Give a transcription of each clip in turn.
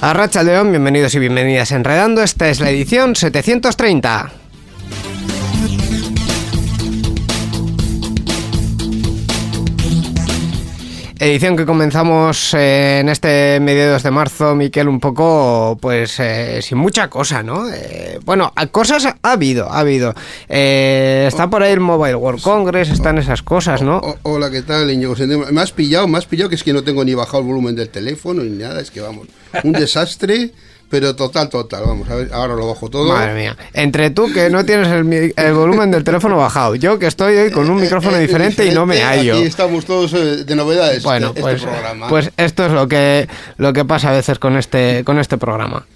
Arracha León, bienvenidos y bienvenidas a Enredando. Esta es la edición 730. Edición que comenzamos eh, en este mediados de marzo, Miquel, un poco, pues, eh, sin mucha cosa, ¿no? Eh, bueno, cosas ha habido, ha habido. Eh, está por ahí el Mobile World Congress, están esas cosas, ¿no? Hola, ¿qué tal, Íñigo? Me has pillado, me has pillado que es que no tengo ni bajado el volumen del teléfono ni nada, es que vamos, un desastre, pero total, total, vamos, a ver, ahora lo bajo todo. Madre mía. Entre tú que no tienes el, el volumen del teléfono bajado, yo que estoy hoy con un micrófono Eh, eh, diferente y no me hallo. Aquí estamos todos eh, de novedades, Bueno, este, pues, este programa. pues esto es lo que lo que pasa a veces con este con este programa.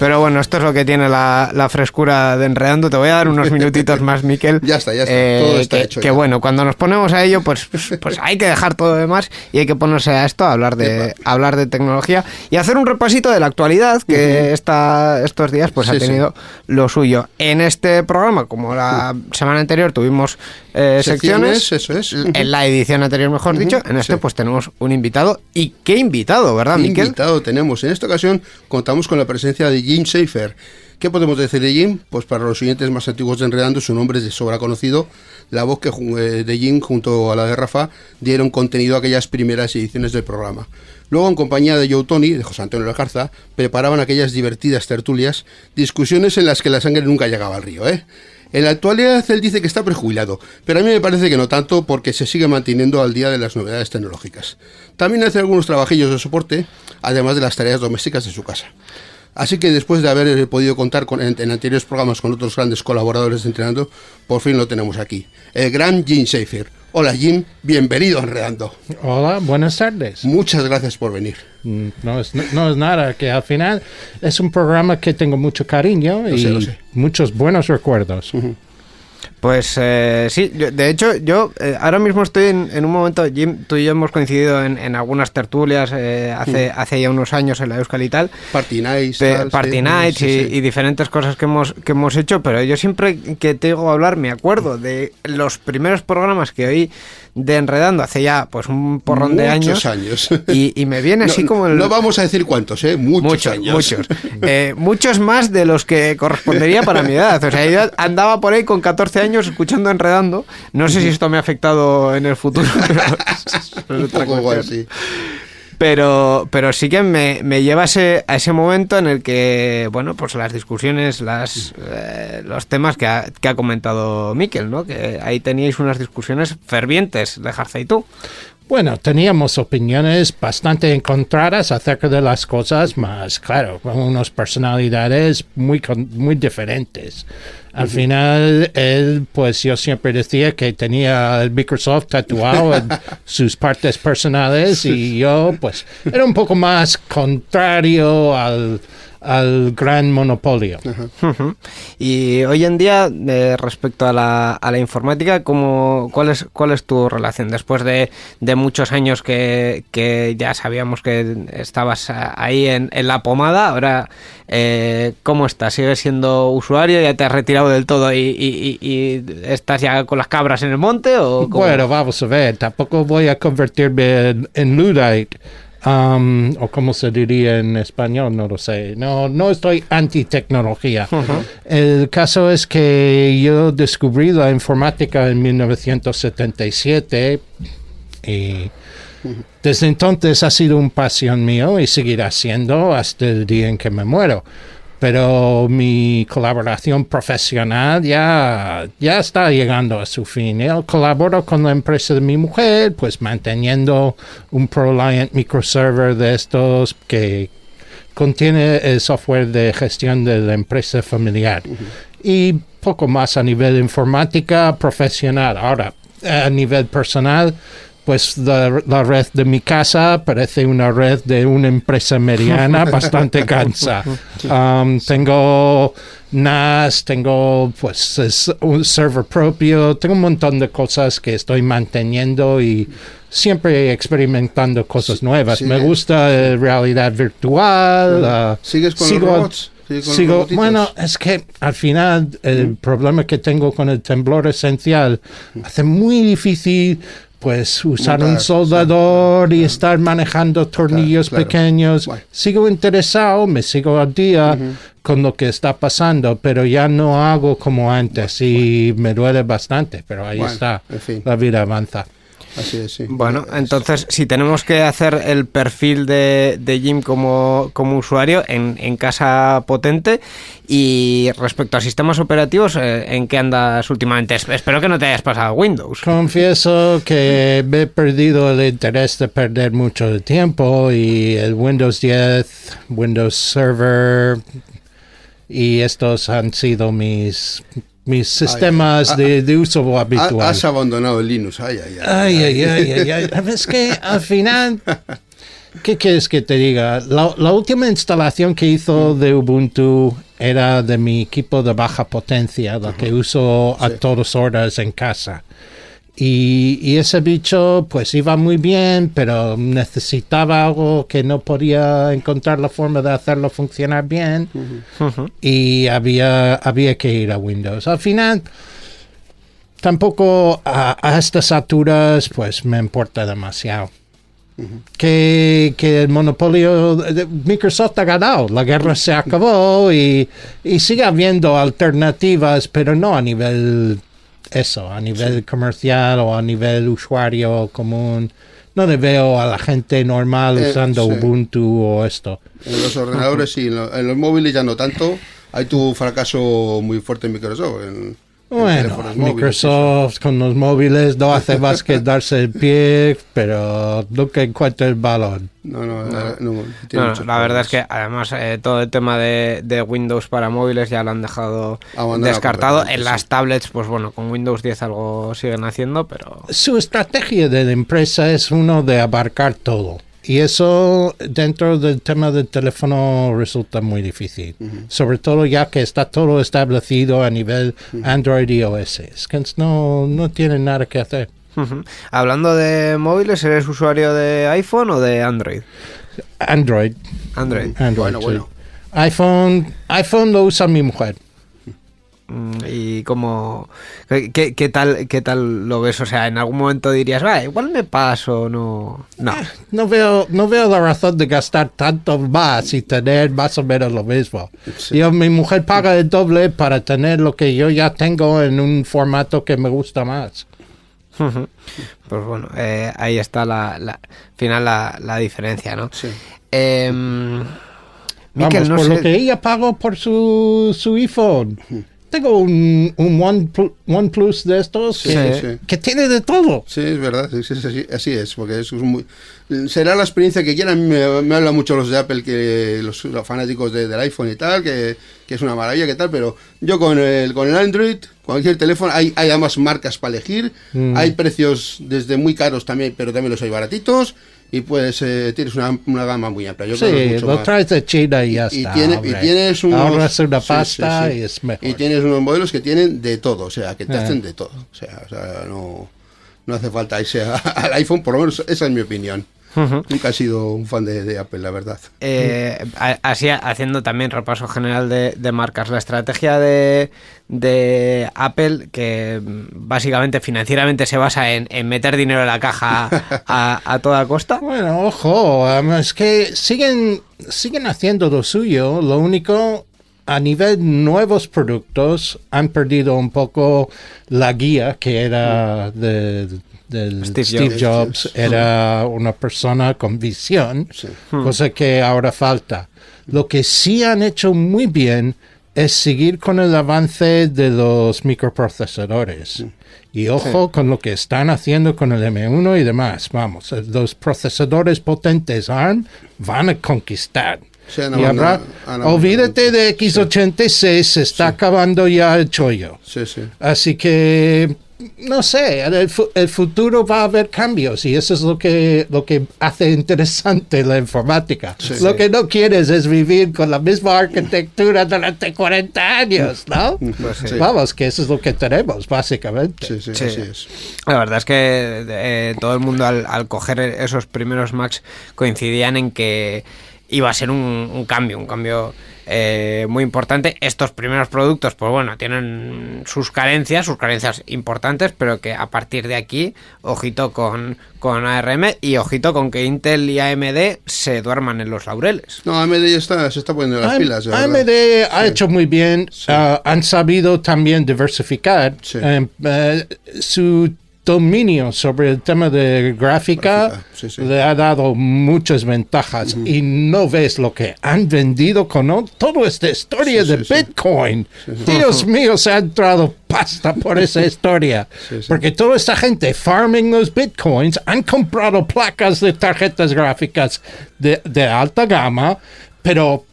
Pero bueno, esto es lo que tiene la, la frescura de enredando. Te voy a dar unos minutitos más, Miquel. Ya está, ya está. Eh, Todo está que, hecho que ya. bueno, cuando nos ponemos a ello, pues, pues hay que dejar todo lo demás y hay que ponerse a esto, a hablar de, a hablar de tecnología y hacer un repasito de la actualidad que esta, estos días pues Sí, ha sí. tenido lo suyo. En este programa, como la semana anterior tuvimos eh, secciones, Secciones, eso es. en la edición anterior, mejor dicho, en este sí. pues tenemos un invitado. ¿Y qué invitado, verdad, ¿Qué Miquel? invitado tenemos? En esta ocasión contamos con la presencia de Jim Schaefer. ¿Qué podemos decir de Jim? Pues para los oyentes más antiguos de Enredando, su nombre es de sobra conocido. La voz que eh, de Jim junto a la de Rafa dieron contenido a aquellas primeras ediciones del programa. Luego, en compañía de Joe Tony, de José Antonio Lacarza, preparaban aquellas divertidas tertulias, discusiones en las que la sangre nunca llegaba al río, ¿eh? En la actualidad él dice que está prejubilado, pero a mí me parece que no tanto porque se sigue manteniendo al día de las novedades tecnológicas. También hace algunos trabajillos de soporte, además de las tareas domésticas de su casa. Así que después de haber podido contar con, en, en anteriores programas con otros grandes colaboradores de Entrenando, por fin lo tenemos aquí. El gran Jim Schaefer. Hola Jim, bienvenido a Enredando. Hola, buenas tardes. Muchas gracias por venir. Mm, No es, no, no es nada, que al final es un programa que tengo mucho cariño y sé, lo sé. muchos buenos recuerdos. Pues eh, sí, yo- de hecho yo eh, ahora mismo estoy en, en un momento, Jim, tú y yo hemos coincidido en, en algunas tertulias eh, hace, hace ya unos años en la Euskal y tal, Party Nights. tal, Party sí, Nights sí, y, sí. y diferentes cosas que hemos, que hemos hecho, pero yo siempre que te oigo hablar me acuerdo de los primeros programas que oí de Enredando hace ya pues un porrón de años, Muchos años. y, y me viene así no, como el... no vamos a decir cuántos, ¿eh? Muchos, Muchos, años. muchos. Eh, muchos más de los que correspondería para mi edad. O sea, yo andaba por ahí con 14 años escuchando Enredando. No sé si esto me ha afectado en el futuro. pero es Un poco igual, sí. Pero, pero sí que me, me lleva a ese, a ese momento en el que, bueno, pues las discusiones, las, eh, los temas que ha, que ha comentado Miquel, ¿no? Que ahí teníais unas discusiones fervientes de Jarza y tú. Bueno, teníamos opiniones bastante encontradas acerca de las cosas, más claro, con unas personalidades muy, muy diferentes. Al final, él, pues yo siempre decía que tenía el Microsoft tatuado en sus partes personales y yo, pues, era un poco más contrario al, al gran monopolio. Y hoy en día, eh, respecto a la, a la informática, ¿cómo, cuál, es, ¿cuál es tu relación? Después de, de muchos años que, que ya sabíamos que estabas ahí en, en la pomada, ahora, eh, ¿cómo estás? ¿Sigues siendo usuario? ¿Ya te has retirado del todo y, y- y- y estás ya con las cabras en el monte? O cómo? Bueno, vamos a ver, tampoco voy a convertirme en, en Luddite. Um, o como se diría en español, no lo sé. No, no estoy anti-tecnología. El caso es que yo descubrí la informática en 1977 y desde entonces ha sido un pasión mío y seguirá siendo hasta el día en que me muero. Pero mi colaboración profesional ya, ya está llegando a su fin. Yo colaboro con la empresa de mi mujer, pues manteniendo un ProLiant microserver de estos que contiene el software de gestión de la empresa familiar. Y poco más a nivel informática profesional. Ahora, a nivel personal, pues la, la red de mi casa parece una red de una empresa mediana bastante cansa. Um, tengo NAS, tengo pues es un server propio, tengo un montón de cosas que estoy manteniendo y siempre experimentando cosas nuevas. sí. Me gusta eh, realidad virtual. ah, ¿Sigues con sigo- los robots? ¿Sigues con los Sigo, bueno, es que al final el problema que tengo con el temblor esencial hace muy difícil pues usar un sí, soldador y estar manejando tornillos claro. pequeños. Bueno. Sigo interesado, me sigo al día con lo que está pasando, pero ya no hago como antes y me duele bastante, pero ahí está, en fin. la vida avanza. Así es, sí. Bueno, entonces, si tenemos que hacer el perfil de, de Jim como, como usuario en, en casa potente y respecto a sistemas operativos, eh, ¿en qué andas últimamente? Es- Espero que no te hayas pasado a Windows. Confieso que me he perdido el interés de perder mucho de tiempo y el Windows 10, Windows Server y estos han sido mis, mis sistemas ah, de, de uso Ha- habitual. Has abandonado el Linux. Ay, ay, ay. Ay, ay, ay, ay, ay. Es que al final, ¿qué quieres que te diga? La, la última instalación que hizo de Ubuntu era de mi equipo de baja potencia, la que uso a Sí. todas horas en casa. Y, y ese bicho pues iba muy bien, pero necesitaba algo que no podía encontrar la forma de hacerlo funcionar bien. Y había, había que ir a Windows. Al final, tampoco a, a estas alturas pues me importa demasiado. Que, que el monopolio de Microsoft ha ganado, la guerra se acabó y, y sigue habiendo alternativas, pero no a nivel eso, a nivel comercial o a nivel usuario común. No le veo a la gente normal Eh, usando sí. Ubuntu o esto. En los ordenadores sí, en, lo- en los móviles ya no tanto. Hay tu fracaso muy fuerte en Microsoft. En Bueno, móviles, Microsoft con los móviles no hace más que darse el pie, pero nunca encuentra el balón. No, no, no, no, tiene No, muchos la verdad es que además eh, todo el tema de, de Windows para móviles ya lo han dejado Abandonado descartado. En las sí. tablets, pues bueno, con Windows 10 algo siguen haciendo, pero... Su estrategia de la empresa es uno de abarcar todo. Y eso dentro del tema del teléfono resulta muy difícil. Sobre todo ya que está todo establecido a nivel Android y OS. Es que no, no tienen nada que hacer. Hablando de móviles, ¿eres usuario de iPhone o de Android? Android. Android. Android Bueno, sí. bueno. iPhone, iPhone lo usa mi mujer. Mm, ¿Y cómo... Qué, qué- tal, ¿Qué tal lo ves? O sea, en algún momento dirías, va, igual me paso, no... No. No veo, no veo la razón de gastar tanto más y tener más o menos lo mismo. Yo, mi mujer paga el doble para tener lo que yo ya tengo en un formato que me gusta más. Pues bueno, eh, ahí está la, la- al final la, la diferencia, ¿no? Sí. Em, Vamos, no por sé... lo que ella pagó por su, su iPhone. Tengo un, un One Plu- OnePlus de estos Sí, que, sí, que tiene de todo. Sí, es verdad, sí, sí, así, así es, porque es muy... Será la experiencia que quieran, me, me hablan mucho los de Apple, que los, los fanáticos de- del iPhone y tal, que, que es una maravilla, que tal, pero yo con el, con el Android, cualquier teléfono, hay, hay además marcas para elegir, hay precios desde muy caros también, pero también los hay baratitos, y pues eh, tienes una, una gama muy amplia. Yo creo que es Sí, mucho lo más. traes de China y ya y, está. tiene- y tienes unos Ahorras una sí, pasta sí, sí. y es mejor. Y tienes unos modelos que tienen de todo, o sea, que te Eh. hacen de todo. O sea, o sea, no, no hace falta irse a- al iPhone, por lo menos esa es mi opinión. Nunca he sido un fan de, de Apple, la verdad. Eh, a- así haciendo también repaso general de, de marcas. La estrategia de, de Apple, que básicamente financieramente se basa en, en meter dinero en la caja a, a toda costa. Bueno, ojo, es que siguen, siguen haciendo lo suyo. Lo único, a nivel nuevos productos, han perdido un poco la guía que era de, del Steve Steve, Jobs. Jobs. Era una persona con visión, Sí. cosa que ahora falta. Lo que sí han hecho muy bien es seguir con el avance de los microprocesadores. Y ojo con lo que están haciendo con el M1 y demás. Vamos, los procesadores potentes ARM van a conquistar. Y habrá, olvídate de mucho. X86, se está acabando ya el chollo. Sí, sí. Así que, no sé, en el, el futuro va a haber cambios y eso es lo que, lo que hace interesante la informática. Sí. Lo que no quieres es vivir con la misma arquitectura durante 40 años, ¿no? Pues sí. Sí. Vamos, que eso es lo que tenemos, básicamente. Sí, sí, Sí. así es. La verdad es que eh, todo el mundo al, al coger esos primeros Macs coincidían en que iba a ser un, un cambio, un cambio eh, muy importante. Estos primeros productos, pues bueno, tienen sus carencias, sus carencias importantes, pero que a partir de aquí, ojito con, con ARM y ojito con que Intel y AMD se duerman en los laureles. No, AMD ya está, se está poniendo las AM- pilas. la AMD verdad. ha hecho muy bien, ah, han sabido también diversificar Sí. eh, eh, su dominio sobre el tema de gráfica, Gráfica, sí, sí. le ha dado muchas ventajas y no ves lo que han vendido con toda esta historia Sí, de. Bitcoin. Dios mío, se ha entrado pasta por esa historia. Porque toda esta gente farming los Bitcoins han comprado placas de tarjetas gráficas de, de alta gama, pero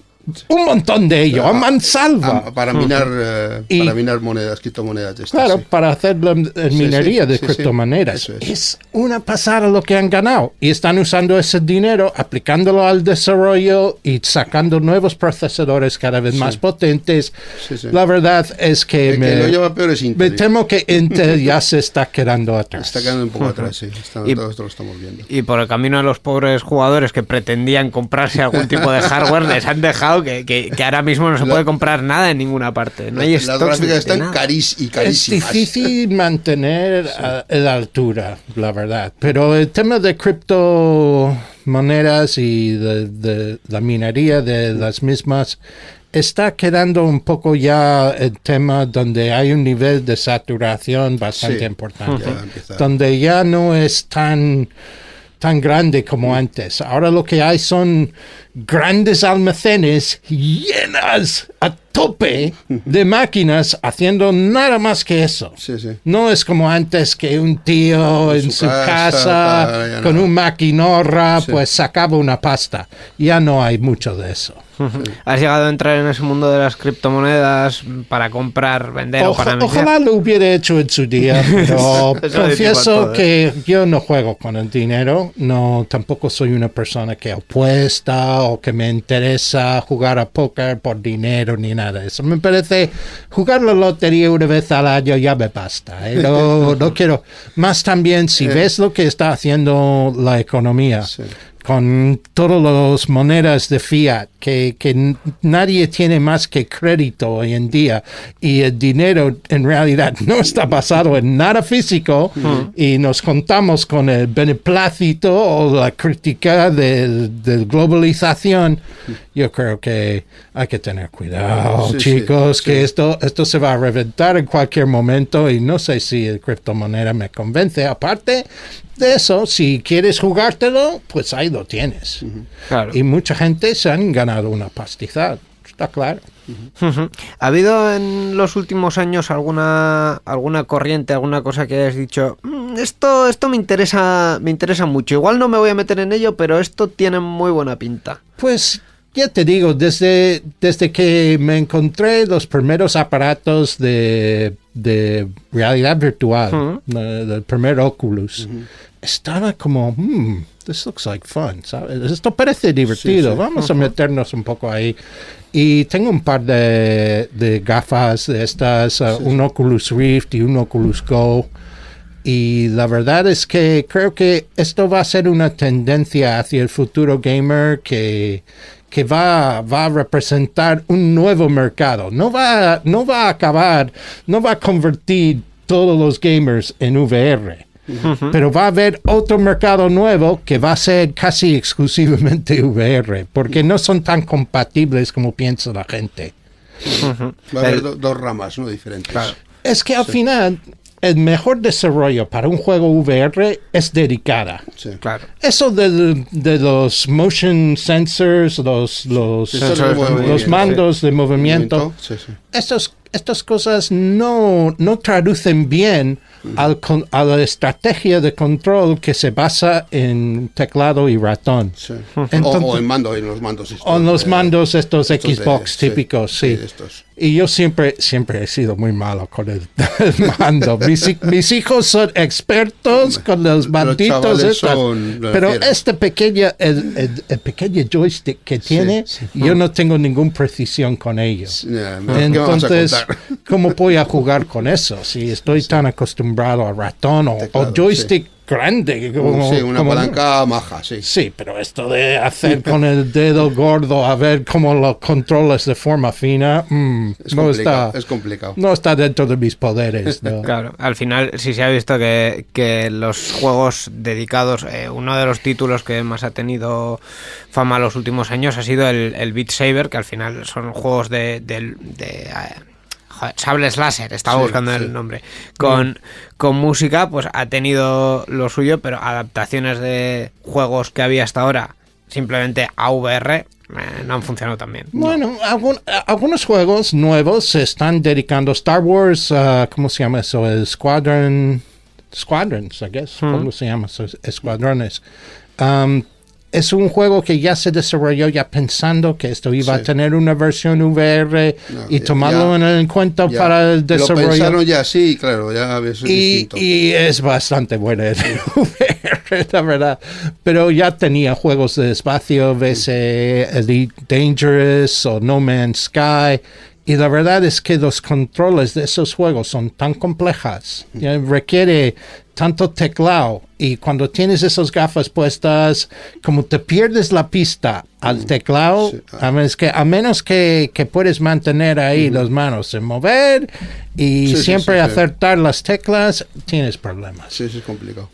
un montón de ello, a mansalva. Ah, para minar, eh, Y- para minar monedas, criptomonedas. de estas, Claro, sí. para hacer la la Sí, minería sí, de sí, sí. criptomonedas. Es. es. una pasada lo que han ganado. Y están usando ese dinero, aplicándolo al desarrollo y sacando nuevos procesadores cada vez más potentes. Sí, sí. La verdad es que, El me, que lo lleva peor es me temo que Intel ya se está quedando atrás. Está quedando un poco atrás, sí. Está- Y- todo esto lo estamos viendo. Y por el camino de los pobres jugadores que pretendían comprarse algún tipo de hardware, les han dejado que, que- que ahora mismo no se La- puede comprar nada en ninguna parte. No hay Las gráficas están carís y Es carísimas. difícil mantener a, a la altura, la verdad. Pero el tema de criptomonedas y de, de la minería de las mismas está quedando un poco ya el tema donde hay un nivel de saturación bastante Sí, importante. ya. Donde ya no es tan tan grande como antes. Ahora lo que hay son grandes almacenes llenas a tope de máquinas haciendo nada más que eso. Sí, sí. No es como antes que un tío en su su casa, con no. un maquinorra Sí. pues sacaba una pasta. Ya no hay mucho de eso. ¿Has llegado a entrar en ese mundo de las criptomonedas para comprar, vender o Oja- para iniciar? ojalá lo hubiera hecho en su día, pero confieso que yo no juego con el dinero, no tampoco soy una persona que apuesta o que me interesa jugar a póker por dinero ni nada de eso. Me parece jugar la lotería una vez al año ya me basta. ¿eh? No, no quiero. Más también si ves lo que está haciendo la economía Sí. Con todas las monedas de fiat, que, que nadie tiene más que crédito hoy en día. Y el dinero en realidad no está basado en nada físico. Y nos contamos con el beneplácito o la crítica de, de globalización, yo creo que hay que tener cuidado, Sí, sí, chicos, sí. que esto, esto se va a reventar en cualquier momento y no sé si el criptomoneda me convence. Aparte de eso, si quieres jugártelo, pues ahí lo tienes. Claro. Y mucha gente se han ganado una pastizal, está claro. ¿Ha habido en los últimos años alguna alguna corriente, alguna cosa que hayas dicho, "Mm, esto esto me interesa me interesa mucho. Igual no me voy a meter en ello, pero esto tiene muy buena pinta. Pues ya te digo, desde, desde que me encontré los primeros aparatos de, de realidad virtual, eh, del primer Oculus, estaba como, hmm, this looks like fun, ¿sabes? Esto parece divertido, sí. vamos a meternos un poco ahí. Y tengo un par de, de gafas de estas, uh, un Oculus Rift y un Oculus Go. Y la verdad es que creo que esto va a ser una tendencia hacia el futuro gamer que, que va, va a representar un nuevo mercado. No va, no va a acabar, no va a convertir todos los gamers en VR. Pero va a haber otro mercado nuevo que va a ser casi exclusivamente VR, porque no son tan compatibles como piensa la gente. Va a haber El- do- dos ramas, ¿no? Diferentes. Claro. Es que al final, el mejor desarrollo para un juego VR es dedicada. Sí. Claro. Eso de, de los motion sensors, los, los, de los movimiento, mandos de movimiento, Sí, sí. estos, estas cosas no, no traducen bien al con- a la estrategia de control que se basa en teclado y ratón. sí. Entonces- o, o en mando, en los mandos. estos, O en los mandos estos, estos de- Xbox sí, típicos, sí. estos. Y yo siempre, siempre he sido muy malo con el, el mando. Mis, mis hijos son expertos con los manditos. estas. son pero este pequeño, el, el- el pequeño joystick que tiene, sí. yo no tengo ninguna precisión con ello. Ya, ¿qué me vas a Entonces? ¿cómo voy a jugar con eso? Si estoy tan acostumbrado a ratón o, Teclado, o joystick grande. Como, sí, una como- palanca maja, sí. Sí, pero esto de hacer con el dedo gordo a ver cómo lo controlas de forma fina, mm, Es no, complicado, está, es complicado. no está dentro de mis poderes. ¿no? Claro, al final sí se ha visto que, que los juegos dedicados, eh, uno de los títulos que más ha tenido fama los últimos años ha sido el, el Beat Saber, que al final son juegos de... de- de, eh, joder, sables láser, estaba Sí, buscando sí. el nombre. Con, con música, pues ha tenido lo suyo, pero adaptaciones de juegos que había hasta ahora, simplemente a VR, eh, no han funcionado tan bien. Bueno, algún- a- algunos juegos nuevos se están dedicando. Star Wars, ah, ¿cómo se llama eso? El Squadron. Squadrons, I guess. ¿Cómo se llama? esos Escuadrones. Um, es un juego que ya se desarrolló ya pensando que esto iba a tener una versión VR No, y ya- tomarlo ya- en cuenta Ya. para el Lo desarrollo. pensaron ya, sí, claro, ya es y, distinto. y es bastante buena en VR, la verdad. Pero ya tenía juegos de espacio, eh, Elite Dangerous o No Man's Sky. Y la verdad es que los controles de esos juegos son tan complejas. requiere tanto teclado. Y cuando tienes esas gafas puestas, como te pierdes la pista al teclado, Sí. a menos que, a menos que, que puedes mantener ahí las manos en mover y Sí, siempre sí, sí. acertar las teclas, tienes problemas. Sí, sí, es complicado.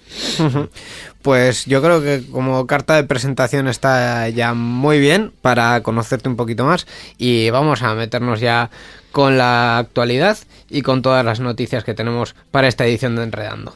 Pues yo creo que como carta de presentación está ya muy bien para conocerte un poquito más y vamos a meternos ya con la actualidad y con todas las noticias que tenemos para esta edición de Enredando.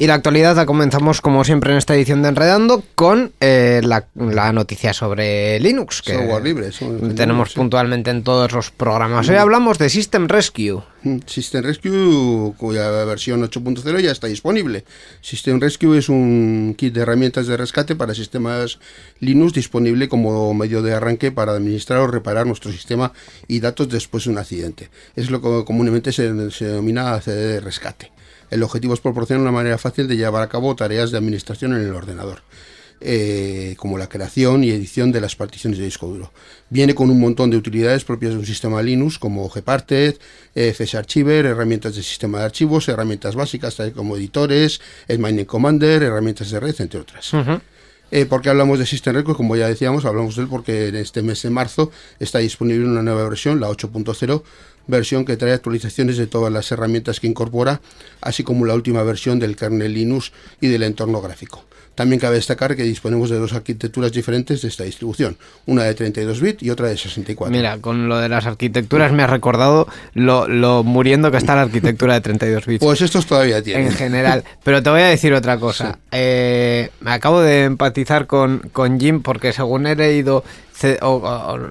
Y la actualidad la comenzamos como siempre en esta edición de Enredando con eh, la, la noticia sobre Linux que Software libre, general, tenemos sí. puntualmente en todos los programas. Hoy hablamos de System Rescue. Mm, System Rescue, cuya versión 8.0 ya está disponible. System Rescue es un kit de herramientas de rescate para sistemas Linux disponible como medio de arranque para administrar o reparar nuestro sistema y datos después de un accidente. Es lo que comúnmente se, se denomina CD de rescate. El objetivo es proporcionar una manera fácil de llevar a cabo tareas de administración en el ordenador. eh, como la creación y edición de las particiones de disco duro. Viene con un montón de utilidades propias de un sistema Linux como Gparted, eh, FSArchiver, herramientas de sistema de archivos, herramientas básicas tales como editores, el Mining Commander, herramientas de red, entre otras. Eh, ¿Por qué hablamos de System Record? Como ya decíamos, hablamos de él porque en este mes de marzo está disponible una nueva versión, la 8.0, versión que trae actualizaciones de todas las herramientas que incorpora, así como la última versión del kernel Linux y del entorno gráfico. También cabe destacar que disponemos de dos arquitecturas diferentes de esta distribución, una de 32 bits y otra de 64. Mira, con lo de las arquitecturas me ha recordado lo, lo muriendo que está la arquitectura de 32 bits. Pues estos todavía tienen. en general. Pero te voy a decir otra cosa. Eh, me acabo de empatizar con, con Jim porque según he leído o,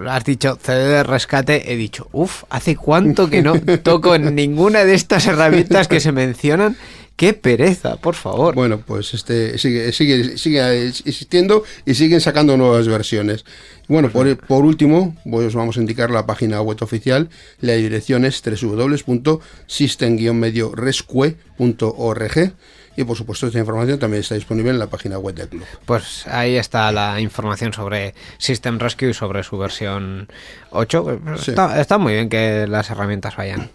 has dicho CD de rescate, he dicho, uff, ¿hace cuánto que no toco en ninguna de estas herramientas que se mencionan? ¡Qué pereza, por favor! Bueno, pues este sigue, sigue, sigue existiendo y siguen sacando nuevas versiones. Bueno, por, por último, os vamos a indicar la página web oficial. La dirección es www.system-mediorescue.org y por supuesto esta información también está disponible en la página web del club. Pues ahí está la información sobre System Rescue y sobre su versión 8. Sí. Está, está muy bien que las herramientas vayan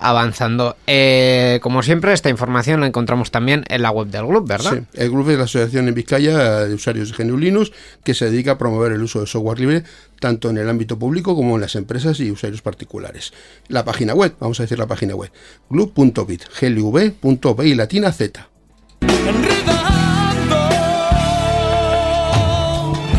avanzando. Eh, como siempre, esta información la encontramos también en la web del club, ¿verdad? Sí, el grupo es la Asociación en Vizcaya de Usuarios de GNU Linux que se dedica a promover el uso de software libre tanto en el ámbito público como en las empresas y usuarios particulares. La página web, vamos a decir la página web, y latina z.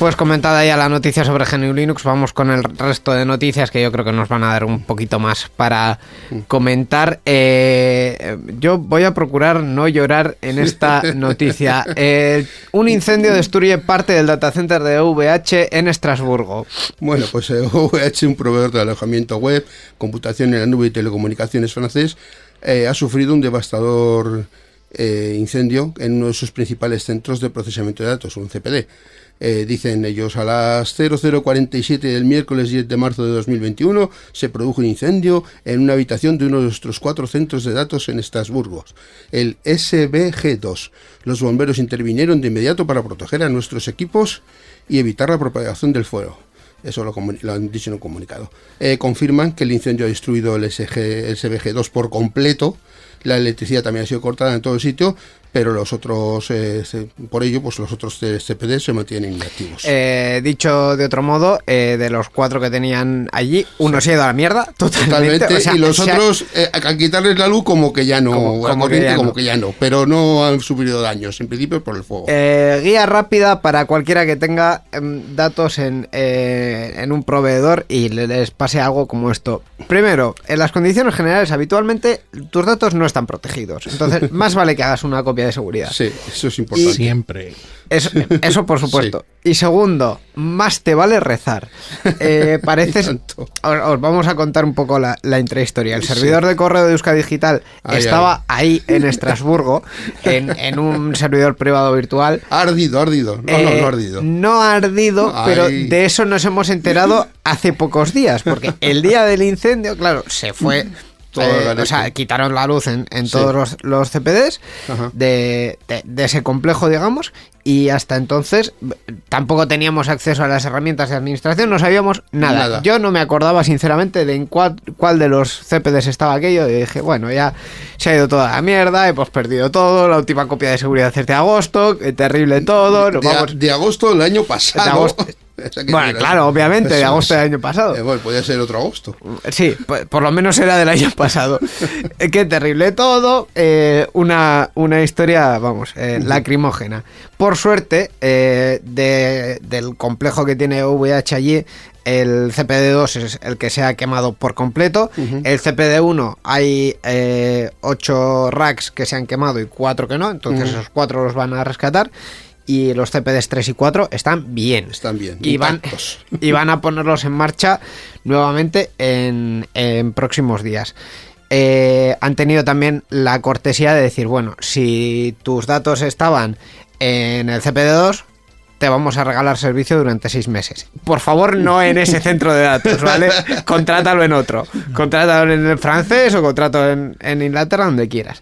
Pues comentada ya la noticia sobre GNU Linux, vamos con el resto de noticias que yo creo que nos van a dar un poquito más para comentar. Eh, yo voy a procurar no llorar en esta noticia. Eh, un incendio destruye parte del datacenter de VH en Estrasburgo. Bueno, pues eh, OVH, un proveedor de alojamiento web, computación en la nube y telecomunicaciones francés, eh, ha sufrido un devastador eh, incendio en uno de sus principales centros de procesamiento de datos, un CPD. Eh, dicen ellos, a las 0047 del miércoles 10 de marzo de 2021 se produjo un incendio en una habitación de uno de nuestros cuatro centros de datos en Estrasburgo, el SBG2. Los bomberos intervinieron de inmediato para proteger a nuestros equipos y evitar la propagación del fuego. Eso lo, lo han dicho en un comunicado. Eh, confirman que el incendio ha destruido el, SG, el SBG2 por completo. La electricidad también ha sido cortada en todo el sitio, pero los otros, eh, se- por ello, pues los otros CPD se mantienen inactivos. Eh, dicho de otro modo, eh, de los cuatro que tenían allí, uno se ha ido a la mierda totalmente. Totalmente, O sea, y los ha- otros, eh, a quitarles la luz, como que ya no, Como- que corriente, ya como no. que ya no, pero no han sufrido daños, en principio por el fuego. Eh, guía rápida para cualquiera que tenga em, datos en, eh, en un proveedor y le- les pase algo como esto. Primero, en las condiciones generales, habitualmente tus datos no están protegidos. Entonces, más vale que hagas una copia de seguridad. sí, eso es importante. Siempre. Eso, eso por supuesto. Y segundo, más te vale rezar. Eh, parece. Y tanto. Os, os vamos a contar un poco la, la intrahistoria. El servidor de correo de Euska Digital Ay, estaba ahí en Estrasburgo, en, en un servidor privado virtual. Ha ardido, ha ardido. No, no, Eh, no ha ardido. no ha ardido, Ay. pero de eso nos hemos enterado hace pocos días, porque el día del incendio, claro, se fue. Eh, o sea, quitaron la luz en, en Sí. todos los, los CPDs de, de- de ese complejo, digamos, y hasta entonces tampoco teníamos acceso a las herramientas de administración, no sabíamos nada. Nada. Yo no me acordaba, sinceramente, de en cuál, cuál de los CPDs estaba aquello, y dije, bueno, ya se ha ido toda la mierda, hemos perdido todo, la última copia de seguridad es de agosto, qué terrible todo, nos de, vamos... de agosto del año pasado. De agosto. Bueno, claro, obviamente, de agosto del año pasado. Eh, bueno, podía ser otro agosto. Sí, por, por lo menos era del año pasado. Eh, Qué terrible todo. eh, una, una historia, vamos, eh, lacrimógena. Por suerte, eh, de- del complejo que tiene VH allí, el CPD2 es el que se ha quemado por completo. El CPD1 hay 8 racks que se han quemado y 4 que no. Entonces esos 4 los van a rescatar. Y los CPDs 3 y 4 están bien. Están bien, Y van, y van a ponerlos en marcha nuevamente en, en próximos días. Eh, han tenido también la cortesía de decir, bueno, si tus datos estaban en el CPD2, te vamos a regalar servicio durante seis meses. Por favor, no en ese centro de datos, ¿vale? Contrátalo en otro. Contrátalo en el francés o contrátalo en, en Inglaterra, donde quieras.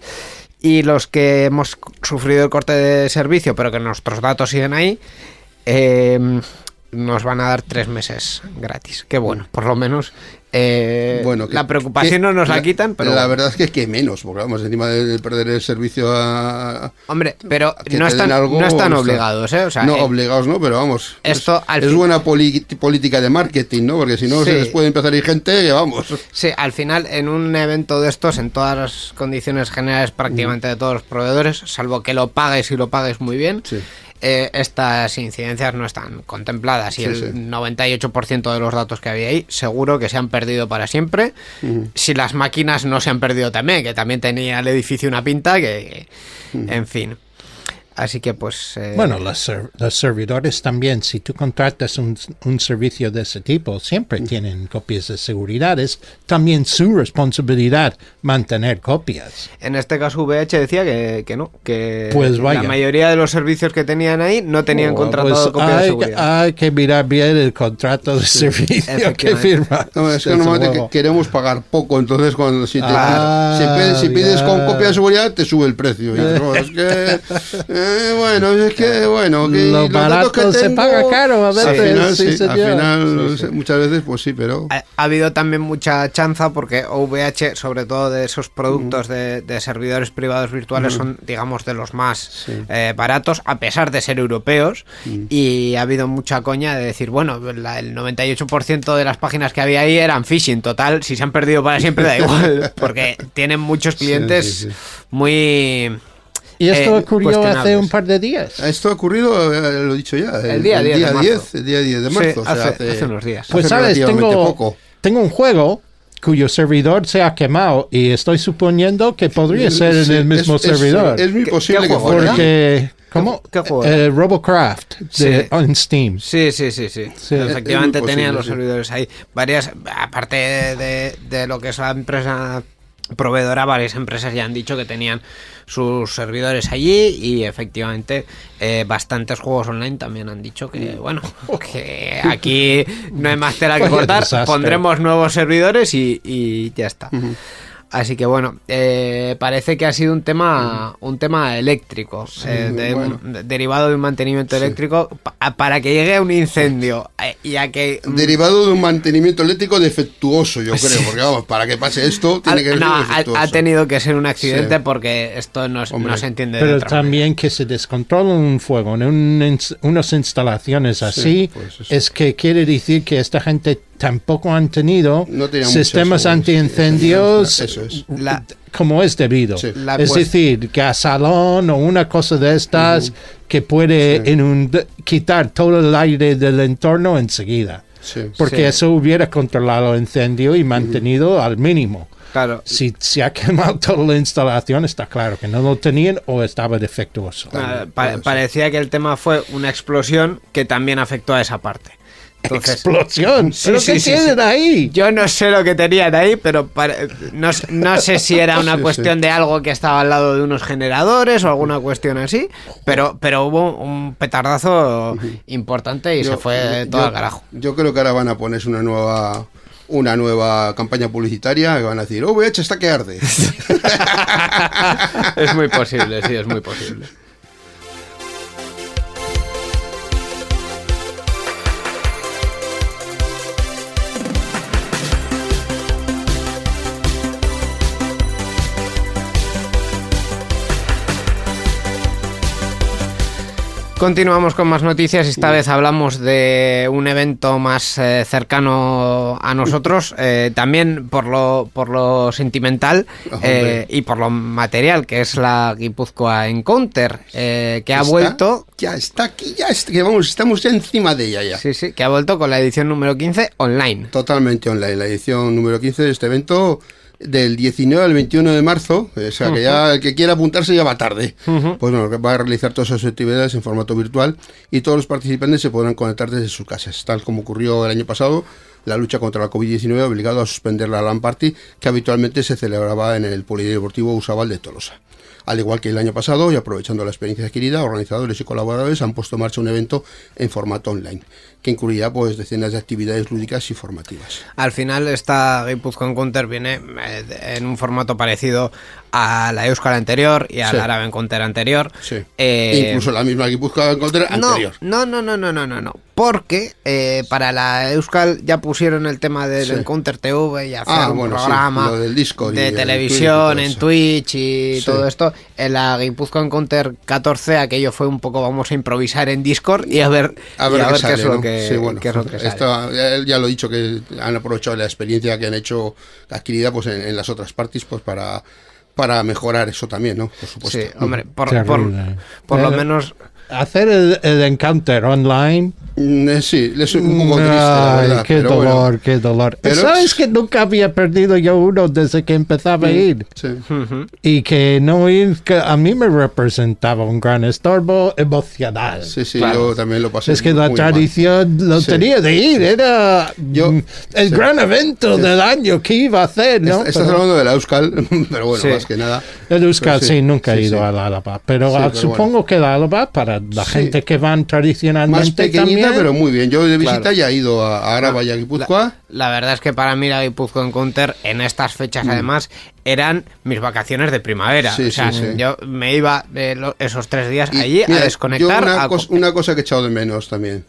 Y los que hemos sufrido el corte de servicio, pero que nuestros datos siguen ahí, eh, nos van a dar tres meses gratis. Qué bueno, por lo menos eh, Bueno, que- la preocupación que- no nos la, la- quitan, pero la verdad es que, que menos, porque vamos, encima de perder el servicio a. Hombre, pero no están, algo, no están está- obligados, ¿eh? O sea, no, eh, obligados no, pero vamos. esto es, buena política de marketing, ¿no? Porque si no, Sí. se les puede empezar a ir gente que vamos. Sí, al final, en un evento de estos, en todas las condiciones generales prácticamente de todos los proveedores, salvo que lo pagues y lo pagues muy bien, Sí. Eh, estas incidencias no están contempladas y Sí, el sí. 98% de los datos que había ahí seguro que se han perdido para siempre. Si las máquinas no se han perdido también, que también tenía el edificio una pinta que, en fin. Así que pues... eh, Bueno, los, ser- los servidores también, si tú contratas un, un servicio de ese tipo, siempre tienen copias de seguridad. Es también su responsabilidad mantener copias. En este caso VH decía que, que no, que Pues vaya. la mayoría de los servicios que tenían ahí no tenían Oh, contratado pues copia de hay, seguridad. hay que mirar bien el contrato de servicio que firma. No, es que normalmente que- queremos pagar poco, entonces cuando si, te- Ah, si pides, si pides con copia de seguridad te sube el precio. Y "No, es que eh, bueno, es que bueno, que Lo los que se paga caro a Al veces, final, sí, sí, al final Sí, sí. muchas veces pues sí, pero Ha, ha habido también mucha chanza porque OVH, sobre todo de esos productos de, de servidores privados virtuales, son, digamos, de los más eh, baratos, a pesar de ser europeos. Y ha habido mucha coña de decir, bueno, la- el 98% de las páginas que había ahí eran phishing. Total, si se han perdido para siempre da igual, porque tienen muchos clientes sí, sí. muy... Y esto eh, ocurrió hace un par de días. esto ha ocurrido, eh, lo he dicho ya, El día 10 de marzo. 10, el día 10 de Sí, marzo, o sea, hace- hace unos días. Pues hace sabes, relativamente tengo, poco. tengo un juego cuyo servidor se ha quemado y estoy suponiendo que podría ser en Sí, el mismo es- es- servidor. Es, muy ¿Qué- posible qué que juego fuera. era? porque, ¿cómo? qué juego Eh, Robocraft de, Sí. en Steam. Sí, sí, sí, sí. Sí. Efectivamente Es muy tenían los sí. servidores ahí. Varias, aparte de, de lo que es la empresa proveedora, varias empresas ya han dicho que tenían sus servidores allí y efectivamente eh, bastantes juegos online también han dicho que, bueno, que aquí no hay más tela que cortar, pondremos nuevos servidores y, y ya está. Así que bueno, eh, parece que ha sido un tema, un tema eléctrico, eh, de- bueno. de- derivado de un mantenimiento eléctrico, pa- para que llegue a un incendio eh, y a que Derivado de un mantenimiento eléctrico defectuoso, yo creo, porque vamos, para que pase esto tiene ha, que ser no, ha- defectuoso. ha tenido que ser un accidente Sí. porque esto no, es- Hombre. no se entiende de Pero también que se descontrola un fuego en un unas instalaciones así, pues es que quiere decir que esta gente tampoco han tenido No sistemas antiincendios Eso es. La- como es debido. Sí. La es cuest- decir, gasalón o una cosa de estas que puede inund- quitar todo el aire del entorno enseguida. Sí. Porque Sí. eso hubiera controlado el incendio y mantenido al mínimo. Claro, Si se ha quemado toda la instalación, está claro que no lo tenían o estaba defectuoso. ah, pa- parecía que el tema fue una explosión que también afectó a esa parte. Entonces, ¡Explosión! Sí, ¿Pero sí, qué sí, tienen sí. ahí? Yo no sé lo que tenían ahí, pero no, sé si era una Sí, cuestión de algo que estaba al lado de unos generadores o alguna cuestión así, pero, pero hubo un petardazo importante y se fue yo- todo al carajo. Yo creo que ahora van a ponerse una nueva una nueva campaña publicitaria que van a decir, OVH está que arde. Es muy posible, sí, es muy posible. Continuamos con más noticias esta vez hablamos de un evento más eh, cercano a nosotros, eh, también por lo, por lo sentimental eh, y por lo material, que es la Guipúzcoa Encounter, eh, que ha Está- vuelto, Ya está aquí, ya está, que vamos, estamos ya encima de ella ya. sí, sí, que ha vuelto con la edición número 15 online. Totalmente online, la edición número 15 de este evento del 19 al 21 de marzo, o sea que ya el que quiera apuntarse ya va tarde. Pues bueno, va a realizar todas sus actividades en formato virtual y todos los participantes se podrán conectar desde sus casas, tal como ocurrió el año pasado. La lucha contra la COVID-19 ha obligado a suspender la LAN Party que habitualmente se celebraba en el Polideportivo Usabal de Tolosa. Al igual que el año pasado, y aprovechando la experiencia adquirida, organizadores y colaboradores han puesto en marcha un evento en formato online, que incluirá pues decenas de actividades lúdicas y formativas. Al final esta Guipúzcoa Encounter viene eh, en un formato parecido a la Euskal anterior y a Sí. la Árabe Encounter anterior. Sí. Eh, Incluso la misma Guipúzcoa Encounter No, anterior. no, no, no, no, no, no, no. Porque eh, para la Euskal ya pusieron el tema del Sí. Encounter TV y hacer Ah, un bueno, programa del de el televisión en. Twitch y todo esto. En la Guipúzcoa Encounter 14 aquello fue un poco vamos a improvisar en Discord y a ver, A ver, y a qué, ver sale, qué es lo ¿no? que, bueno, qué es lo que sale. esto, ya, ya lo he dicho que han aprovechado la experiencia que han hecho adquirida pues en, en las otras parties pues para para mejorar eso también, ¿no? Por supuesto. Sí, hombre, por, Terrible. por, por lo menos hacer el, el encounter online. Mm, eh, Sí, es un poco triste, la Ay, qué pero dolor, bueno. qué dolor. Pero- ¿Sabes que nunca había perdido yo uno desde que empezaba a ir? Sí. Y que no ir, que a mí me representaba un gran estorbo emocional. Sí, sí, Claro. yo también lo pasé. Es que la muy mal. tradición lo Sí. tenía de ir, era Yo- mm, el sí. gran evento del año que iba a hacer, ¿no? Est- Estás Pero- hablando de la Euskal, pero bueno, Sí. más que nada. el Euskal, sí, sí, nunca he ido sí. al Álava, pero Sí, ah, pero supongo que el Álava para la Sí. gente que van Más tradicionalmente pequeñita, también. pero muy bien. Yo de visita Claro. ya he ido a Araba y a Guipúzcoa. La verdad es que para mí la Guipuzcoa Encounter en estas fechas además eran mis vacaciones de primavera. Mm. Sí, o sea, sí, yo me iba de lo- esos tres días Y, allí mira, a desconectar. yo una, a cos- co- una cosa que he echado de menos también.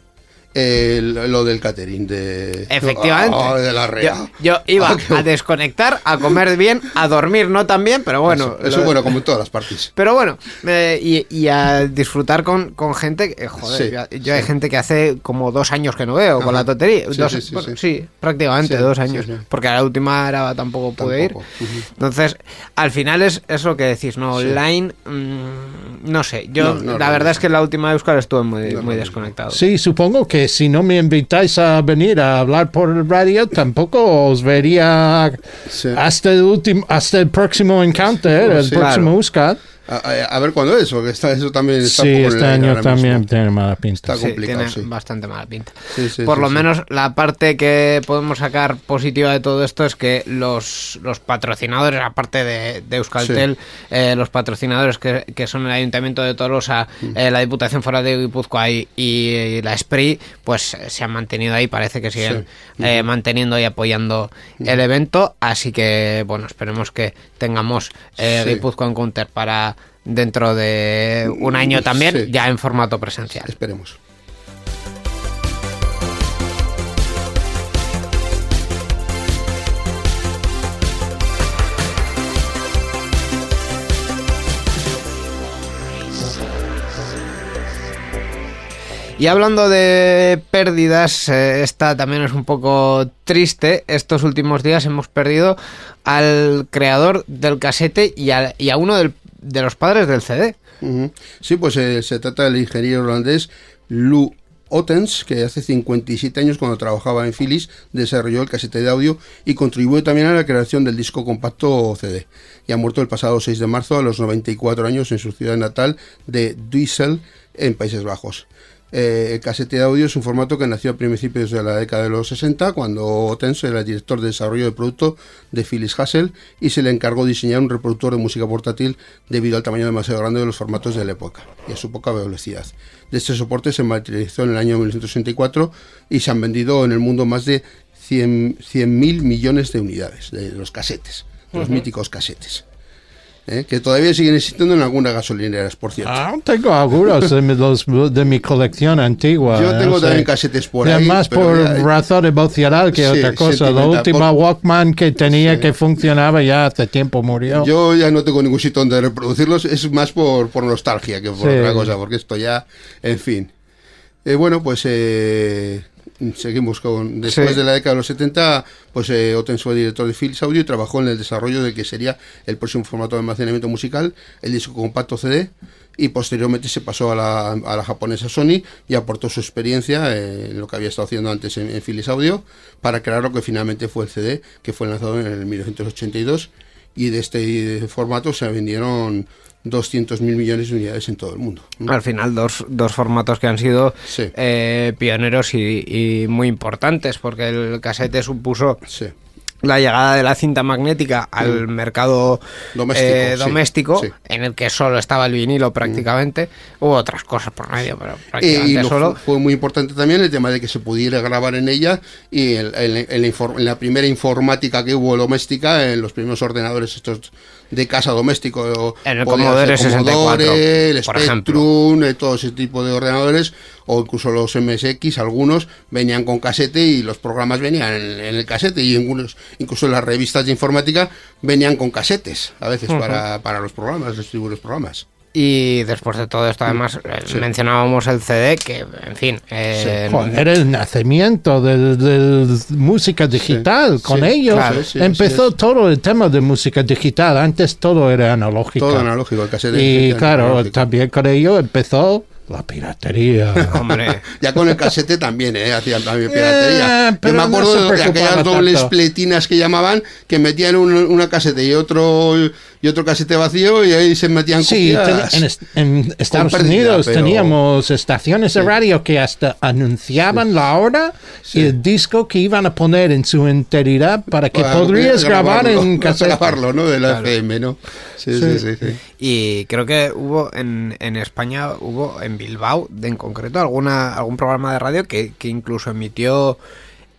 Lo del catering. De, Efectivamente. Ah, de la rea. yo, yo iba Ah, qué a desconectar, a comer bien, a dormir no tan bien, pero bueno. Eso, eso lo- bueno, como en todas las partes. Pero bueno, eh, y, y a disfrutar con, con gente, que, joder, Sí, yo, yo hay gente que hace como dos años que no veo con la tontería. Sí, Dos- sí, sí, bueno, sí. sí, prácticamente Sí, dos años. sí. Porque a la última era tampoco pude Tampoco, ir. Entonces, al final es, es lo que decís, ¿no? Sí. Online, mm, no sé. Yo, No, no, la no, verdad no. es que la última de Euskal estuve muy, No, muy desconectado. Sí, supongo que si no me invitáis a venir a hablar por el radio, tampoco os vería Sí. hasta el último, hasta el próximo encounter, el Sí. próximo Claro. A, a- a ver cuándo es, porque está, eso también está Sí, este año también mismo. tiene mala pinta. Está Sí, complicado, tiene sí. bastante mala pinta. Sí, sí, Por sí, lo sí. menos la parte que podemos sacar positiva de todo esto es que los, los patrocinadores, aparte de, de Euskaltel, eh, los patrocinadores que, que son el Ayuntamiento de Tolosa, Mm. eh, la Diputación Foral de Guipúzcoa y, y la SPRI, pues se han mantenido ahí, parece que siguen Sí. eh, manteniendo y apoyando el evento, así que bueno, esperemos que tengamos eh, Sí. Guipúzcoa Encounter para dentro de un año también, Sí. ya en formato presencial. Esperemos. Y hablando de pérdidas, eh, esta también es un poco triste. Estos últimos días hemos perdido al creador del casete y a, y a uno del- de los padres del CD. Sí, pues eh, se trata del ingeniero holandés Lou Ottens, que hace 57 años cuando trabajaba en Philips desarrolló el casete de audio y contribuyó también a la creación del disco compacto CD. Y ha muerto el pasado 6 de marzo a los 94 años en su ciudad natal de Duisel, en Países Bajos. Eh, el casete de audio es un formato que nació a principios de la década de los 60, cuando Ottens era el director de desarrollo de producto de Philips Hassel y se le encargó diseñar un reproductor de música portátil debido al tamaño demasiado grande de los formatos de la época y a su poca velocidad. De este soporte se materializó en el año 1964 y se han vendido en el mundo más de 100 100.000 millones de unidades de los casetes, los míticos casetes. ¿Eh? Que todavía siguen existiendo en algunas gasolineras, por cierto. Ah, tengo algunos de mi, los- de mi colección antigua. Yo tengo no sé. también casetes por Ya ahí. más por ya- razón emocional que Sí, otra cosa. La última Por- Walkman que tenía Sí. que funcionaba ya hace tiempo murió. Yo ya no tengo ningún sitio donde reproducirlos, es más por, por nostalgia que por Sí. otra cosa, porque esto ya, en fin. Eh, bueno, pues eh, seguimos con. Después Sí. de la década de los 70, pues eh, Ottens fue director de Philips Audio y trabajó en el desarrollo de que sería el próximo formato de almacenamiento musical, el disco compacto CD. Y posteriormente se pasó a la, a la japonesa Sony y aportó su experiencia eh, en lo que había estado haciendo antes en, en Philips Audio para crear lo que finalmente fue el CD, que fue lanzado en el 1982 y de este formato se vendieron 200.000 millones de unidades en todo el mundo. Al final, dos, dos formatos que han sido Sí. eh, pioneros y, y muy importantes, porque el casete supuso Sí. la llegada de la cinta magnética al mercado Mm. Doméstico, eh, sí, doméstico, sí. en el que solo estaba el vinilo prácticamente. Hubo otras cosas por medio, pero Eh, prácticamente y lo solo. fu- fue muy importante también el tema de que se pudiera grabar en ella y el- el- en la primera informática que hubo doméstica, en los primeros ordenadores estos de casa doméstico. En el Commodore ser 64, Commodore, el por. Spectrum, eh, todo ese tipo de ordenadores, o incluso los MSX, algunos venían con casete y los programas venían en, en el casete y algunos, incluso las revistas de informática venían con casetes, a veces para, para los programas, distribuir los programas. Y después de todo esto, además, eh, mencionábamos el CD, que, en fin, eh, Joder, era el nacimiento de, de música digital. Con sí, ello claro, sí, empezó todo el tema de música digital. Antes todo era analógico. Todo analógico, el casete. Y claro, analógico. también con ello empezó La piratería. Hombre, Ya con el casete también, ¿eh? Hacían también piratería. Eh, Yo pero me no acuerdo se de, aquellas dobles pletinas que llamaban, que metían un- una casete y otro y otro casete vacío y ahí se metían Sí, en, en Estados pérdida, Unidos pero- teníamos estaciones de radio que hasta anunciaban la hora y el disco que iban a poner en su enteridad para que Para podrías grabar grabarlo, en para cassette. grabarlo, ¿no? De la FM, ¿no? Sí, sí, sí. sí. y creo que hubo en, en España, hubo en Bilbao, de- en concreto, alguna algún programa de radio que, que incluso emitió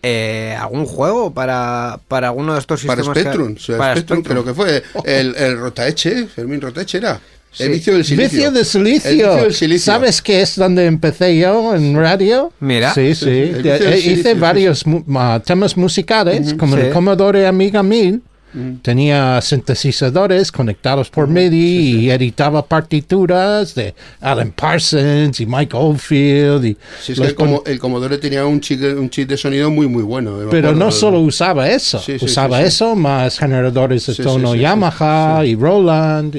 eh, algún juego para, para alguno de estos Para sistemas. que- Spectrum, sí, para Spectrum, Spectrum. creo que fue el, el Rotaeche, Fermín Rotaeche era. Sí. El vicio del silicio. Vicio de silicio. El vicio del silicio. ¿Sabes qué es donde empecé yo en radio? Mira. Sí, Sí, sí. Eh, silicio, Hice sí, varios mu- ah, temas musicales, como Sí. el Commodore Amiga 1000. Tenía sintetizadores conectados por MIDI y editaba partituras de Alan Parsons y Mike Oldfield. Y Sí, el, como, el Commodore tenía un chip, de- un chip de sonido muy, muy bueno. Pero acuerdo. no solo usaba eso, Sí, sí, usaba sí, sí. eso más generadores de Sí, sí, tono sí, sí, Yamaha y Roland.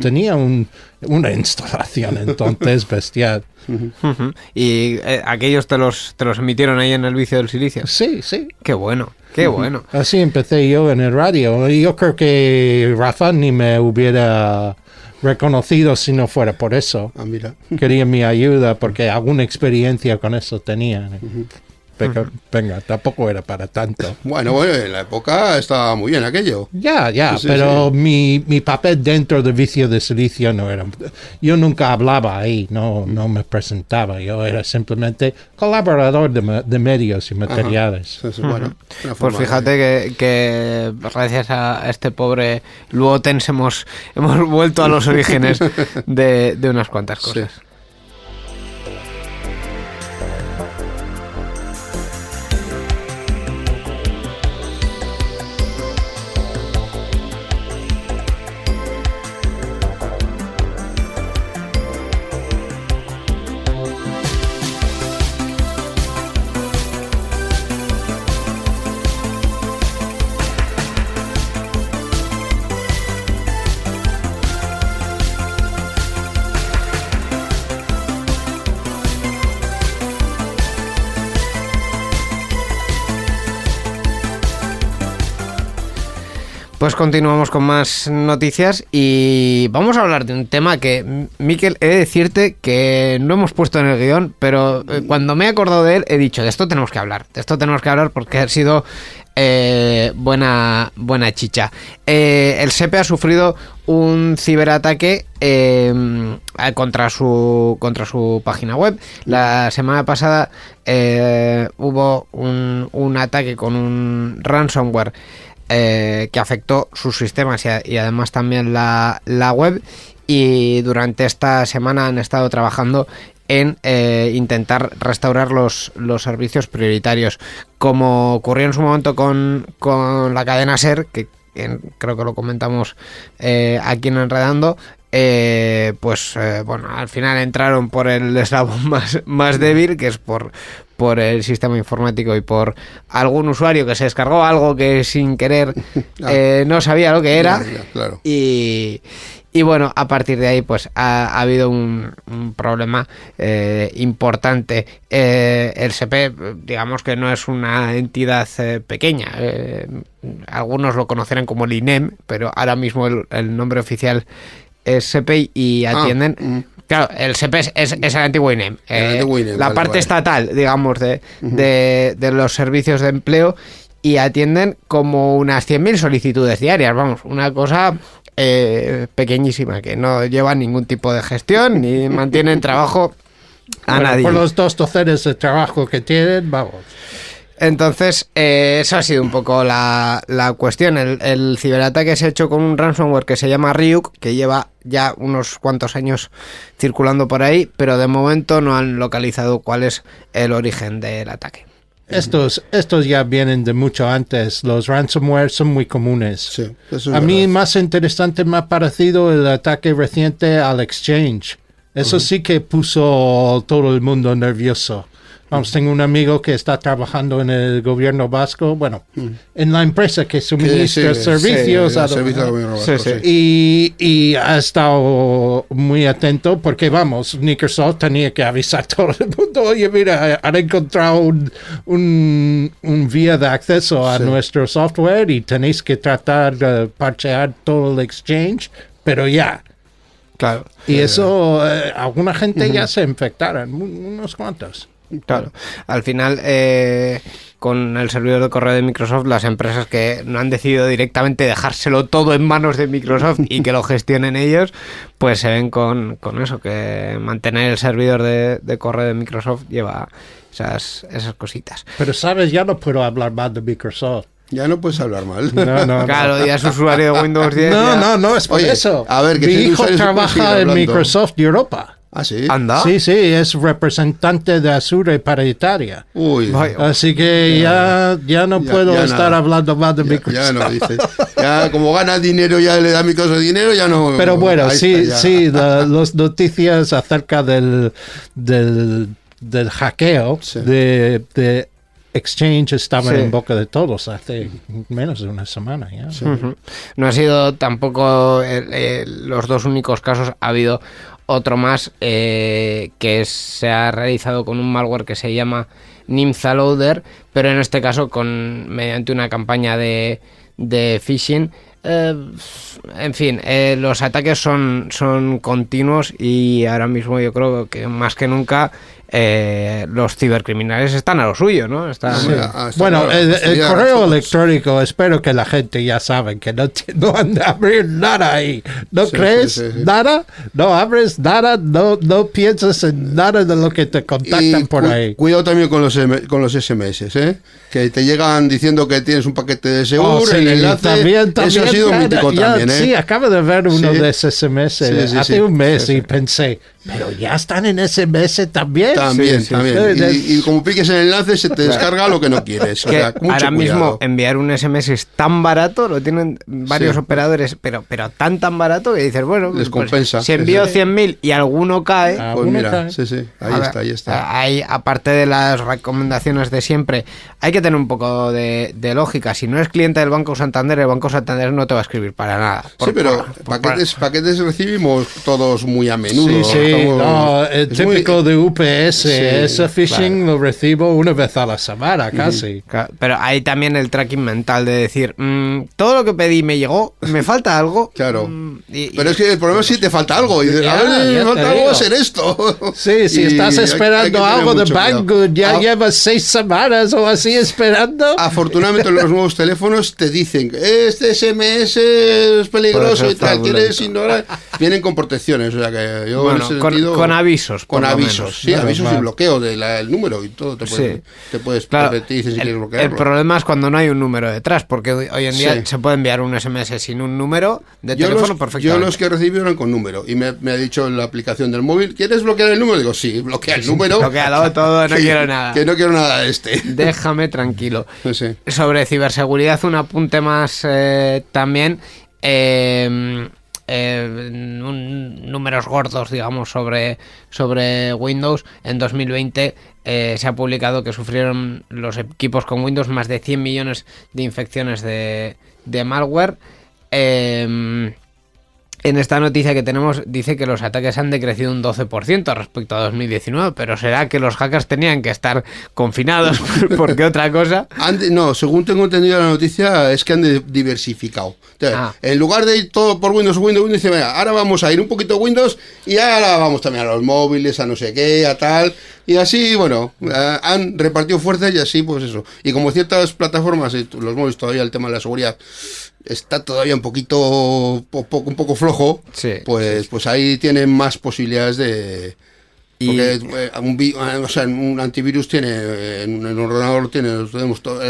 Tenía un- una instalación entonces bestial. Y eh, aquellos te los, te los emitieron ahí en el vicio del silicio. Sí, sí. Qué bueno, qué bueno. Así empecé yo en el radio. Y yo creo que Rafa ni me hubiera reconocido si no fuera por eso. Ah, mira. Quería mi ayuda porque alguna experiencia con eso tenía. Venga, tampoco era para tanto. Bueno, bueno, en la época estaba muy bien aquello. Ya, ya, Sí, pero sí. Mi, mi papel dentro del vicio de silicio no era... Yo nunca hablaba ahí, no, no me presentaba. Yo era simplemente colaborador de, de medios y materiales. Sí, bueno, Pues fíjate que, que gracias a este pobre Luotens hemos, hemos vuelto a los orígenes de, de unas cuantas Sí. cosas. Pues continuamos con más noticias y vamos a hablar de un tema que, Miquel, he de decirte que no hemos puesto en el guion, pero eh, cuando me he acordado de él he dicho, de esto tenemos que hablar, de esto tenemos que hablar porque ha sido eh, buena, buena chicha. Eh, el SEPE ha sufrido un ciberataque eh, contra, su, contra su página web. La semana pasada hubo un, un ataque con un ransomware eh, que afectó sus sistemas y, además también la, la web. Y durante esta semana han estado trabajando en eh, intentar restaurar los, los servicios prioritarios como ocurrió en su momento con, con la cadena SER que creo que lo comentamos eh, aquí en Enredando pues bueno, al final entraron por el eslabón más, más débil, que es por, por el sistema informático y por algún usuario que se descargó algo que sin querer eh, no sabía lo que era. Ya, ya, claro. Y, y bueno, a partir de ahí pues ha, ha habido un, un problema eh, importante. Eh, el SEPE, digamos que no es una entidad eh, pequeña. eh, algunos lo conocerán como el INEM, pero ahora mismo el, el nombre oficial es SEPE y Ah, atienden... mm. Claro, el SEPE es, es- es el antiguo INEM. El eh, antiguo INEM, la vale, parte vale. estatal, digamos, de, de, de los servicios de empleo y atienden como unas 100.000 solicitudes diarias, vamos, una cosa eh, pequeñísima, que no lleva ningún tipo de gestión ni mantienen trabajo a Bueno, nadie. Por los dos docenas de trabajo que tienen, vamos. Entonces, eh, eso ha sido un poco la, la cuestión. El, el ciberataque se ha hecho con un ransomware que se llama Ryuk, que lleva ya unos cuantos años circulando por ahí, pero de momento no han localizado cuál es el origen del ataque. Estos, estos ya vienen de mucho antes. Los ransomware son muy comunes. Sí, eso es A mí verdad. más interesante me ha parecido el ataque reciente al exchange. Eso sí que puso todo el mundo nervioso. Vamos, tengo un amigo que está trabajando en el gobierno vasco, bueno, en la empresa que suministra sí, servicios sí, a servicio vasco, y, y ha estado muy atento porque, vamos, Microsoft tenía que avisar a todo el mundo, oye, mira, han encontrado un, un, un vía de acceso a nuestro software y tenéis que tratar de parchear todo el exchange, pero ya. Claro. Y eso, eh, alguna gente ya se infectaron, un- unos cuantos. Claro. Al final, eh, con el servidor de correo de Microsoft, las empresas que no han decidido directamente dejárselo todo en manos de Microsoft y que lo gestionen ellos, pues se ven con, con eso, que mantener el servidor de, de correo de Microsoft lleva esas, esas cositas. Pero, ¿sabes? Ya no puedo hablar más de Microsoft. Ya no puedes hablar mal. No, no, no. Claro, ya es usuario de Windows 10. No, ya- no, no, es por Oye, eso. a ver, que Mi si hijo trabaja en. Microsoft Europa. Ah, sí. Anda. Sí, sí, es representante de Azure para Italia. Uy. Vaya. Así que ya, ya no Ya- puedo ya estar nada. hablando más de Ya, Microsoft. ya no, dice. Ya como gana dinero, ya le da Microsoft dinero, ya no. Pero bueno, sí, está, ya. sí, la- las noticias acerca del, del, del hackeo Sí. de, de Exchange estaban Sí. en boca de todos hace menos de una semana ya. Ujú. No ha sido tampoco el- el- los dos únicos casos, ha habido otro más eh, que se ha realizado con un malware que se llama Nimza Loader, pero en este caso con mediante una campaña de, de phishing. Eh, en fin, eh, los ataques son, son continuos y ahora mismo yo creo que más que nunca eh, los cibercriminales están a lo suyo, ¿no? Están, Sí. Ah, Bueno, claro, el, el fastidiar a correo electrónico, espero que la gente ya sabe que no, no han de abrir nada ahí. ¿No Sí, crees sí, sí, sí. nada? No abres nada, no, no piensas en nada de lo que te contactan Y por cu- ahí. Cuidado también con los, con los SMS, ¿eh? Que te llegan diciendo que tienes un paquete de seguro, Oh, sí, el enlace. también, también, eso ha sido ya- mítico ya- también, ¿eh? Sí, acabo de ver uno Sí. de esos SMS Sí, sí, hace sí. un mes Sí, y pensé, pero ya están en SMS también. También, Sí, sí, también. sí. Y, y como piques el enlace, se te descarga lo que no quieres. O que sea, mucho ahora cuidado. mismo enviar un SMS es tan barato, lo tienen varios Sí. operadores, pero, pero tan tan barato que dices, bueno, Les pues, compensa. si envío Sí, sí. 100.000 y alguno cae, Ah, Pues mira, cae. sí, sí. Ahí ver, está, ahí está. Hay, aparte de las recomendaciones de siempre, hay que tener un poco de, de lógica. Si no eres cliente del Banco Santander, el Banco Santander no te va a escribir para nada. Por- sí, pero por- por- paquetes, paquetes recibimos todos muy a menudo. Sí, sí, Estamos- no, el es muy- típico de UPS, ese phishing claro. lo recibo una vez a la semana casi. Claro, Pero hay también el tracking mental de decir, mm, todo lo que pedí me llegó, me falta algo. Claro. Mm, y- Pero es que el problema es si te falta algo. Y dices, Ya, a ver, me falta algo, digo. va a ser esto. Sí, si Y estás hay- hay esperando tener algo de. Banggood, ya Ah, llevas seis semanas o así esperando. Afortunadamente los nuevos teléfonos te dicen este SMS es peligroso y tal, quieres fraudulento. ignorar. Vienen con protecciones, o sea que yo Bueno, en ese con- sentido- con avisos, Con avisos, menos. sí, Claro, avisos y bloqueo del número y todo. Te puedes, Sí. te puedes Claro, si el, quieres el bloquearlo. problema es cuando no hay un número detrás, porque hoy, en día Sí. se puede enviar un SMS sin un número de yo teléfono los, perfectamente. yo los que recibí eran con número y me, me ha dicho en la aplicación del móvil, ¿quieres bloquear el número? Digo, sí, bloquea el número. bloquealo todo, no Que- quiero nada. Que no quiero nada de este. Déjame tranquilo. Sé. Sobre ciberseguridad, un apunte más eh, también. eh, eh, un- números gordos, digamos, sobre, sobre Windows. En 2020 eh, se ha publicado que sufrieron los equipos con Windows más de 100 millones de infecciones de, de malware. Eh, en esta noticia que tenemos dice que los ataques han decrecido un 12% respecto a 2019, pero será que los hackers tenían que estar confinados porque otra cosa. No, según tengo entendido la noticia, es que han diversificado. Entonces, Ah. En lugar de ir todo por Windows, Windows, Windows, dice, ahora vamos a ir un poquito a Windows y ahora vamos también a los móviles, a no sé qué, a tal. Y así, bueno, eh, han repartido fuerzas y así, pues eso. Y como ciertas plataformas, eh, los móviles todavía, el tema de la seguridad está todavía un poquito, po- po- un poco flojo, Sí, pues, pues ahí tienen más posibilidades de... Porque eh, un, eh, o sea, un antivirus tiene, en un en un ordenador tiene,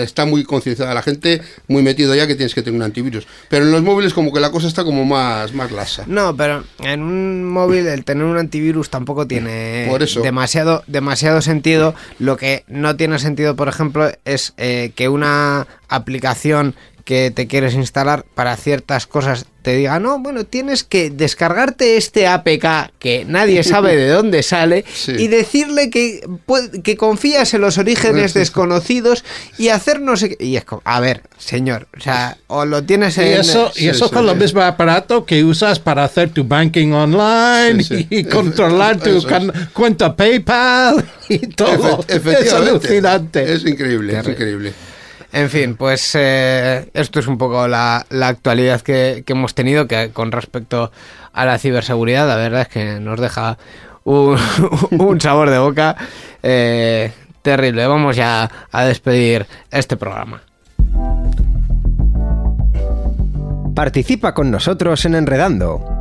está muy concienciada la gente, muy metido ya que tienes que tener un antivirus. Pero en los móviles como que la cosa está como más, más lasa. No, pero en un móvil el tener un antivirus tampoco tiene Por eso. demasiado demasiado sentido. Lo que no tiene sentido, por ejemplo, es eh, que una aplicación que te quieres instalar para ciertas cosas te diga, no, bueno, tienes que descargarte este APK que nadie sabe de dónde sale Sí. y decirle que, que confías en los orígenes desconocidos y hacer no sé qué. Y es como, a ver, señor, o sea, o lo tienes Y eso, y eso sí, con sí. el mismo aparato que usas para hacer tu banking online Sí, sí. y controlar tu es. cuenta PayPal y todo. Efe- efectivamente. Es alucinante. Es increíble, es increíble. En fin, pues eh, esto es un poco la, actualidad que, que hemos tenido que con respecto a la ciberseguridad. La verdad es que nos deja un, un sabor de boca eh, terrible. Vamos ya a despedir este programa. Participa con nosotros en Enredando.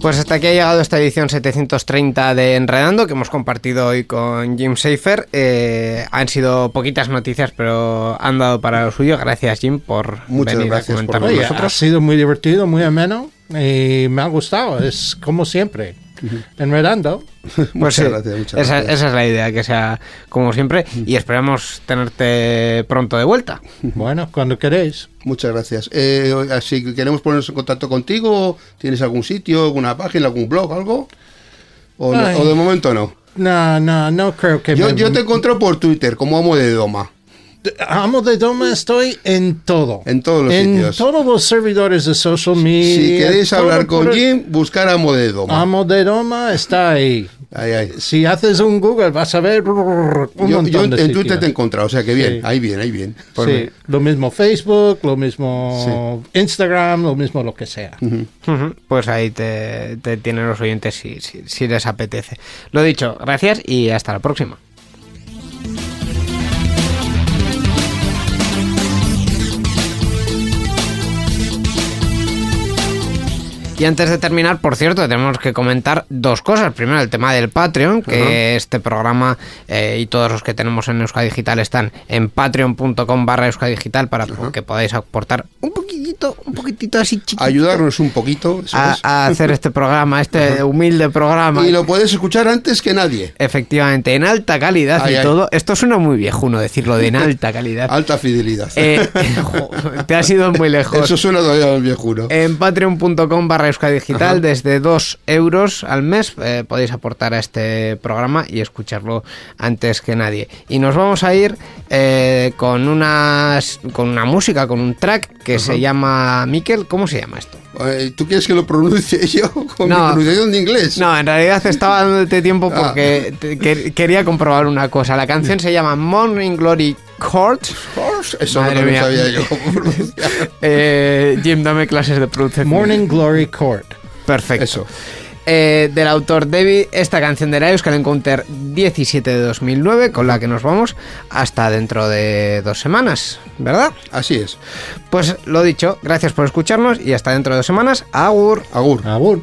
Pues hasta aquí ha llegado esta edición 730 de Enredando que hemos compartido hoy con Jim Schaefer. Eh, han sido poquitas noticias, pero han dado para lo suyo. Gracias, Jim, por Muchas venir gracias a por comentar con Oye, ha nosotros. sido muy divertido, muy ameno y me ha gustado. Es como siempre. Enredando. Pues Muchas sí, gracias, muchas esa, gracias. esa es la idea, que sea como siempre. Y esperamos tenerte pronto de vuelta. Bueno, cuando queréis. Muchas gracias. Eh, así que queremos ponernos en contacto contigo. ¿Tienes algún sitio, alguna página, algún blog, algo? ¿O, no- o de momento no? No, no, no creo que Yo, me- yo te encontré por Twitter como amo de Doma. Amo de Doma estoy en todo. En todos los en sitios. todos los servidores de social media. Si queréis hablar con por- Jim, buscar amo de Doma. Amo de Doma está ahí. Ahí, ahí. Si haces un Google vas a ver un Yo, en Twitter te he encontrado, o sea que bien, Sí. ahí bien, ahí bien. Sí, lo mismo Facebook, lo mismo Instagram, lo mismo lo que sea. Pues ahí te, te tienen los oyentes si, si, si les apetece. Lo dicho, gracias y hasta la próxima. Y antes de terminar, por cierto, tenemos que comentar dos cosas. Primero, el tema del Patreon, que este programa eh, y todos los que tenemos en Euskadi Digital están en patreon.com barra Euskadi Digital para que podáis aportar un poquitito, un poquitito así chiquito Ayudarnos un poquito. a, hacer este programa, este humilde programa. Y lo puedes escuchar antes que nadie. Efectivamente, en alta calidad Ay, y ay. todo. Esto suena muy viejuno decirlo de en alta calidad. Alta fidelidad. Eh, te has ido muy lejos. Eso suena todavía viejuno. En patreon.com barra Euskadi Digital, Ajá. desde 2 euros al mes eh, podéis aportar a este programa y escucharlo antes que nadie. Y nos vamos a ir eh, con, unas, con una música, con un track que se llama Miquel. ¿Cómo se llama esto? Eh, ¿Tú quieres que lo pronuncie yo con No. mi pronunciación de inglés? No, en realidad estaba dándote tiempo Ah. porque te- que- quería comprobar una cosa. La canción se llama Morning Glory Court. Eso Madre no lo mía. sabía yo. Eh, Jim, dame clases de pronunciación. Morning Glory Court. Perfecto. Eso. Eh, del autor David, esta canción de la Euskal Encounter 17 de 2009, con la que nos vamos hasta dentro de dos semanas, ¿verdad? Así es. Pues lo dicho, gracias por escucharnos y hasta dentro de dos semanas. Agur. Agur. Abur.